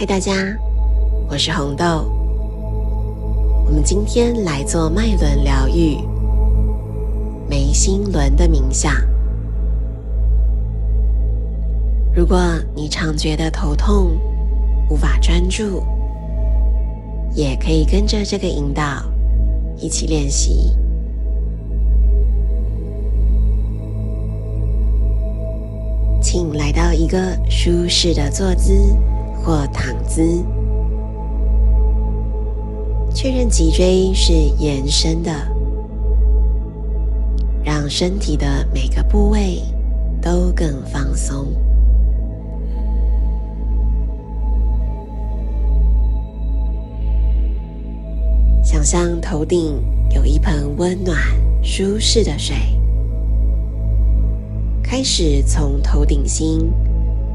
嗨，大家，我是红豆。我们今天来做脉轮疗愈、眉心轮的冥想。如果你常觉得头痛、无法专注，也可以跟着这个引导一起练习。请来到一个舒适的坐姿或躺姿，确认脊椎是延伸的，让身体的每个部位都更放松。想象头顶有一盆温暖、舒适的水。开始从头顶心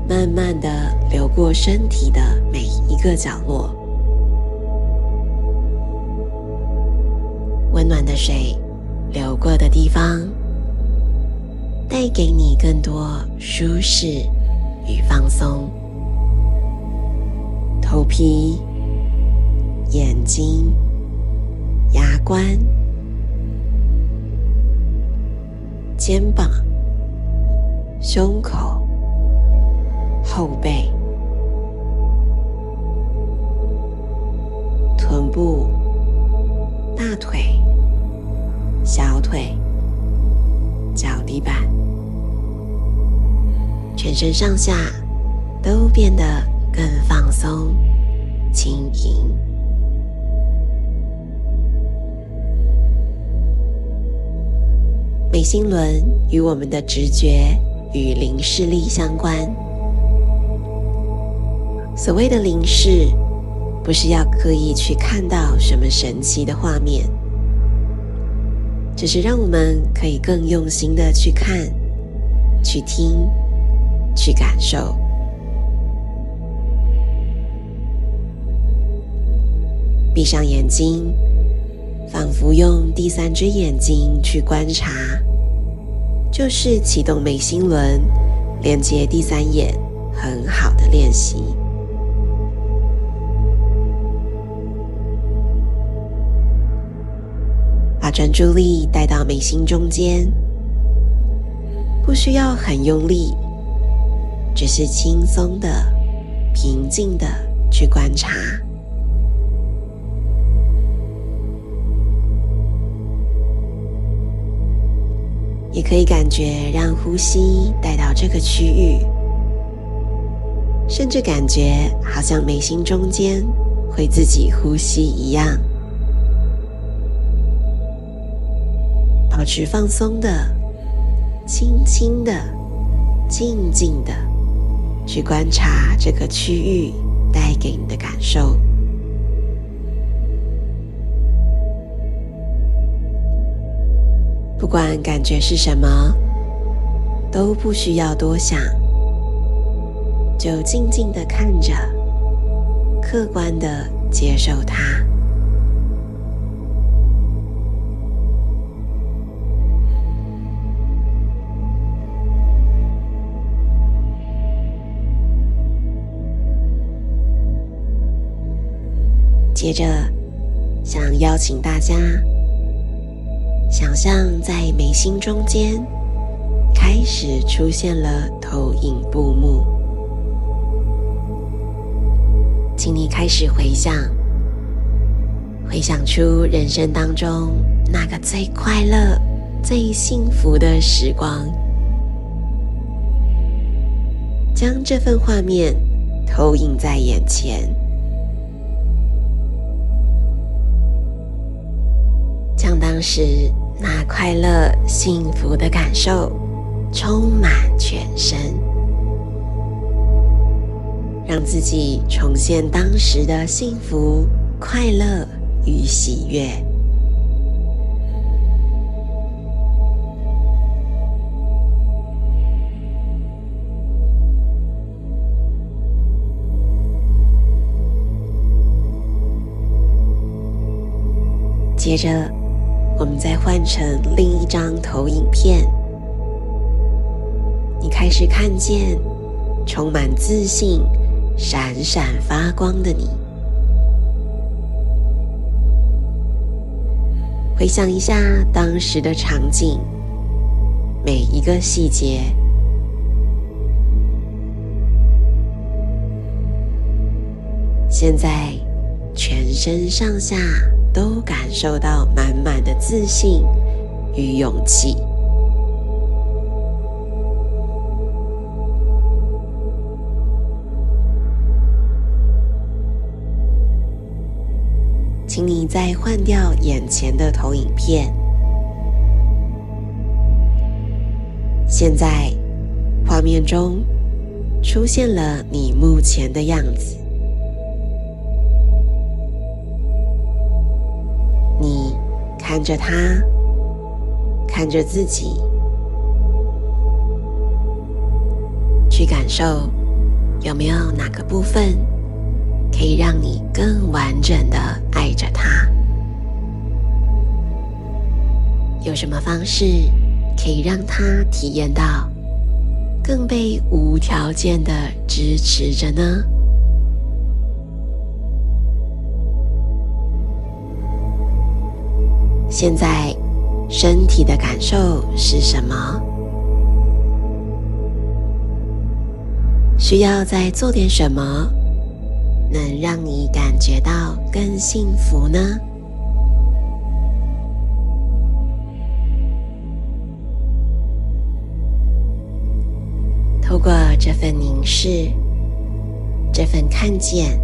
慢慢的流过身体的每一个角落，温暖的水流过的地方，带给你更多舒适与放松。头皮、眼睛、牙关、肩膀。胸口、后背、臀部、大腿、小腿、脚底板，全身上下都变得更放松、轻盈。美心轮与我们的直觉。与灵视力相关。所谓的灵视，不是要刻意去看到什么神奇的画面，只是让我们可以更用心的去看、去听、去感受。闭上眼睛，仿佛用第三只眼睛去观察。就是启动眉心轮，连接第三眼，很好的练习。专注力带到眉心中间，不需要很用力，只是轻松的、平静的去观察。也可以感觉让呼吸带到这个区域，甚至感觉好像眉心中间会自己呼吸一样，保持放松的、轻轻的、静静的去观察这个区域带给你的感受。不管感觉是什么，都不需要多想，就静静的看着，客观的接受它。接着，想邀请大家。想象在眉心中间开始出现了投影布幕，请你开始回想，回想出人生当中那个最快乐、最幸福的时光，将这份画面投影在眼前，当时。那快乐、幸福的感受充满全身，让自己重现当时的幸福、快乐与喜悦。接着。我们再换成另一张投影片，你开始看见充满自信闪闪发光的你。回想一下当时的场景，每一个细节。现在，全身上下都感受到满满的自信与勇气。请你再换掉眼前的投影片。现在，画面中出现了你目前的样子。看着他，看着自己，去感受有没有哪个部分可以让你更完整的爱着他？有什么方式可以让他体验到更被无条件的支持着呢？现在身体的感受是什么？需要再做点什么，能让你感觉到更幸福呢？透过这份凝视，这份看见，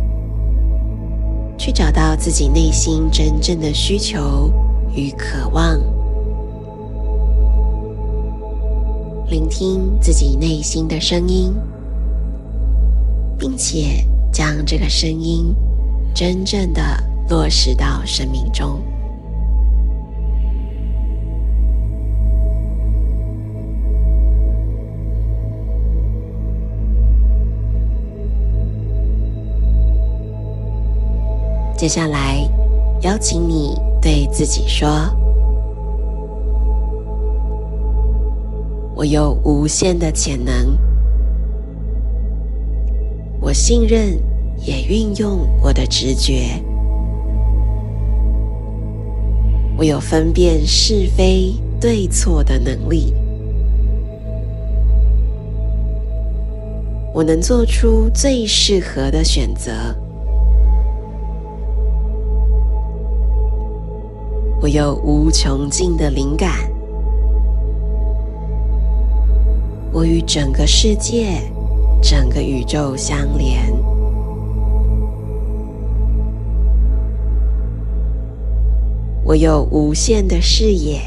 去找到自己内心真正的需求。与渴望，聆听自己内心的声音，并且将这个声音真正的落实到生命中。接下来，邀请你。对自己说：“我有无限的潜能，我信任也运用我的直觉，我有分辨是非对错的能力，我能做出最适合的选择。”有无穷尽的灵感，我与整个世界、整个宇宙相连。我有无限的视野，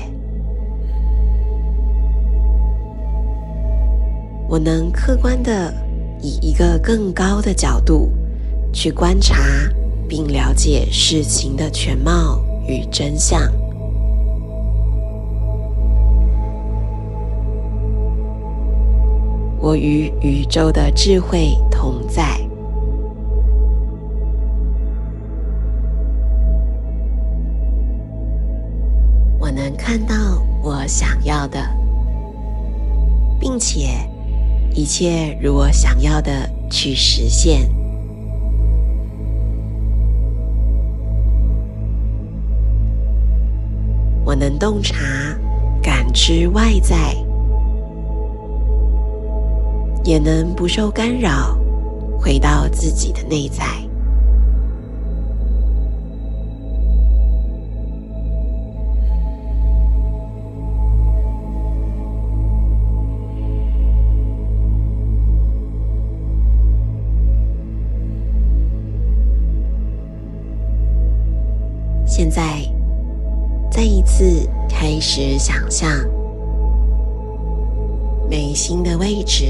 我能客观的以一个更高的角度去观察并了解事情的全貌。与真相，我与宇宙的智慧同在。我能看到我想要的，并且一切如我想要的去实现。我能洞察、感知外在，也能不受干扰，回到自己的内在。现在。再一次开始想象眉心的位置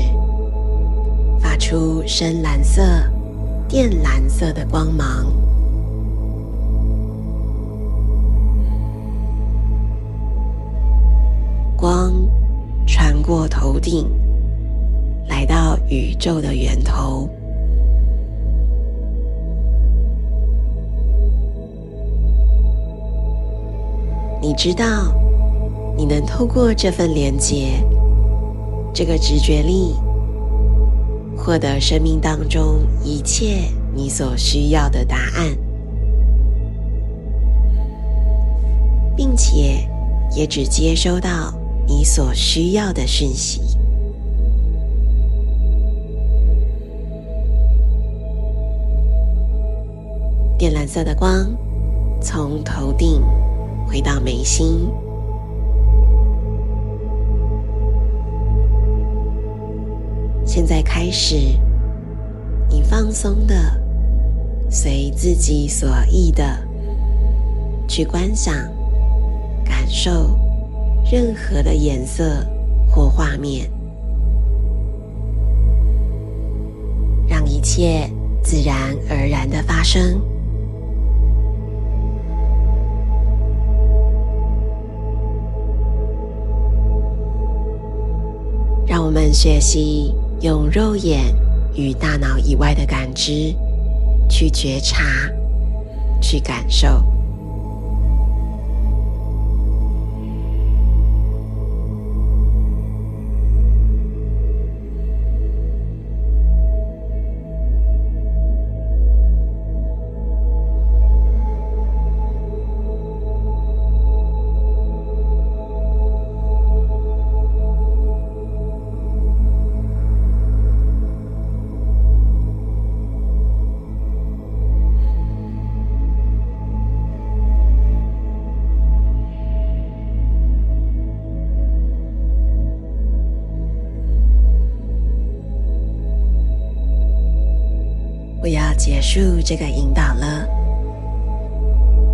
发出深蓝色、靛蓝色的光芒，光穿过头顶，来到宇宙的源头。你知道，你能透过这份连接，这个直觉力，获得生命当中一切你所需要的答案，并且也只接收到你所需要的讯息。靛蓝色的光从头顶回到眉心。现在开始，你放松的，随自己所意的去观想、感受任何的颜色或画面，让一切自然而然的发生。我们学习。用肉眼与大脑以外的感知去觉察、去感受。结束这个引导了，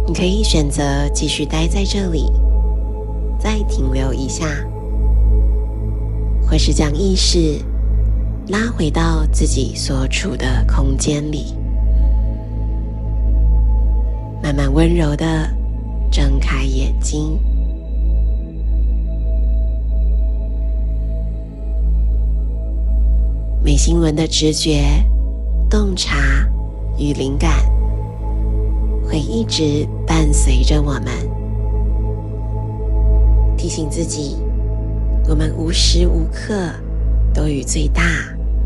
你可以选择继续待在这里，再停留一下，或是将意识拉回到自己所处的空间里，慢慢温柔的睁开眼睛。美心轮的直觉。洞察与灵感会一直伴随着我们，提醒自己，我们无时无刻都与最大、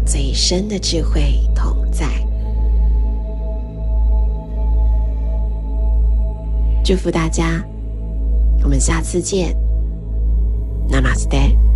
最深的智慧同在。祝福大家，我们下次见，Namaste。